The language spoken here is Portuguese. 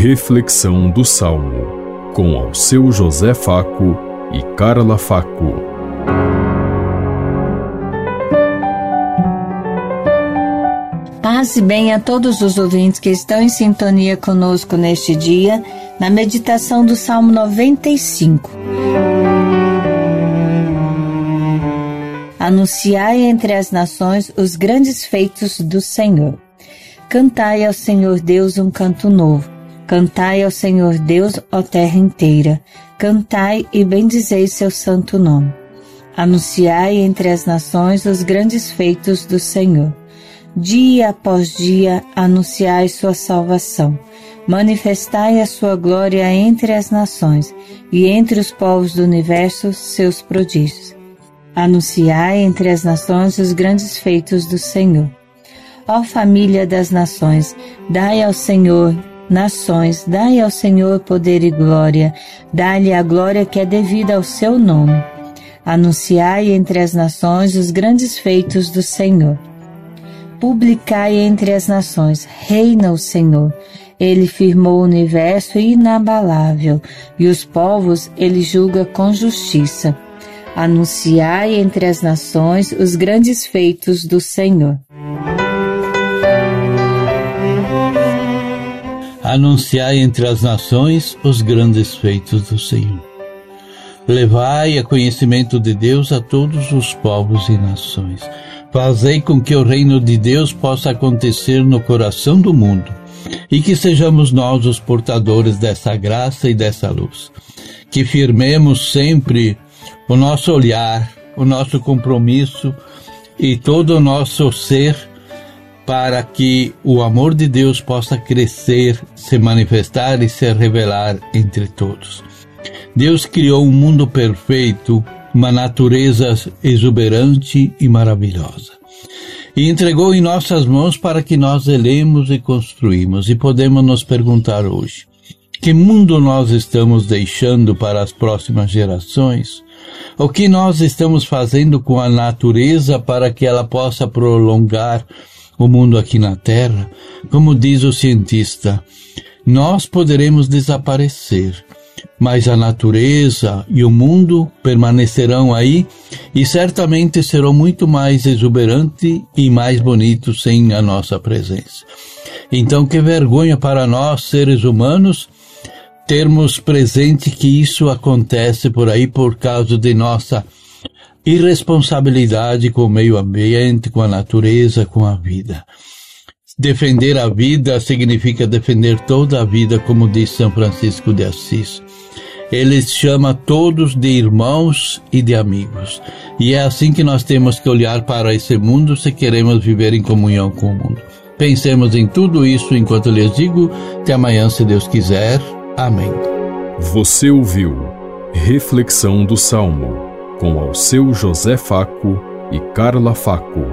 Reflexão do Salmo, com ao seu José Faco e Carla Faco. Paz e bem a todos os ouvintes que estão em sintonia conosco neste dia, na meditação do Salmo 95. Anunciai entre as nações os grandes feitos do Senhor. Cantai ao Senhor Deus um canto novo. Cantai ao Senhor Deus, ó terra inteira. Cantai e bendizei seu santo nome. Anunciai entre as nações os grandes feitos do Senhor. Dia após dia anunciai sua salvação. Manifestai a sua glória entre as nações e entre os povos do universo seus prodígios. Anunciai entre as nações os grandes feitos do Senhor. Ó família das nações, dai ao Senhor, nações, dai ao Senhor poder e glória, dai-lhe a glória que é devida ao seu nome. Anunciai entre as nações os grandes feitos do Senhor. Publicai entre as nações, reina o Senhor. Ele firmou o universo inabalável, e os povos ele julga com justiça. Anunciai entre as nações os grandes feitos do Senhor. Anunciai entre as nações os grandes feitos do Senhor. Levai a conhecimento de Deus a todos os povos e nações. Fazei com que o reino de Deus possa acontecer no coração do mundo e que sejamos nós os portadores dessa graça e dessa luz. Que firmemos sempre o nosso olhar, o nosso compromisso e todo o nosso ser para que o amor de Deus possa crescer, se manifestar e se revelar entre todos. Deus criou um mundo perfeito, uma natureza exuberante e maravilhosa. E entregou em nossas mãos para que nós elemos e construímos. E podemos nos perguntar hoje: que mundo nós estamos deixando para as próximas gerações? O que nós estamos fazendo com a natureza para que ela possa prolongar o mundo aqui na Terra, como diz o cientista, nós poderemos desaparecer, mas a natureza e o mundo permanecerão aí e certamente serão muito mais exuberantes e mais bonitos sem a nossa presença. Então, que vergonha para nós, seres humanos, termos presente que isso acontece por aí por causa de nossa irresponsabilidade com o meio ambiente, com a natureza, com a vida. Defender a vida significa defender toda a vida, como diz São Francisco de Assis. Ele chama todos de irmãos e de amigos. E é assim que nós temos que olhar para esse mundo se queremos viver em comunhão com o mundo. Pensemos em tudo isso enquanto lhes digo. Até amanhã, se Deus quiser. Amém. Você ouviu Reflexão do Salmo com ao seu José Faco e Carla Faco.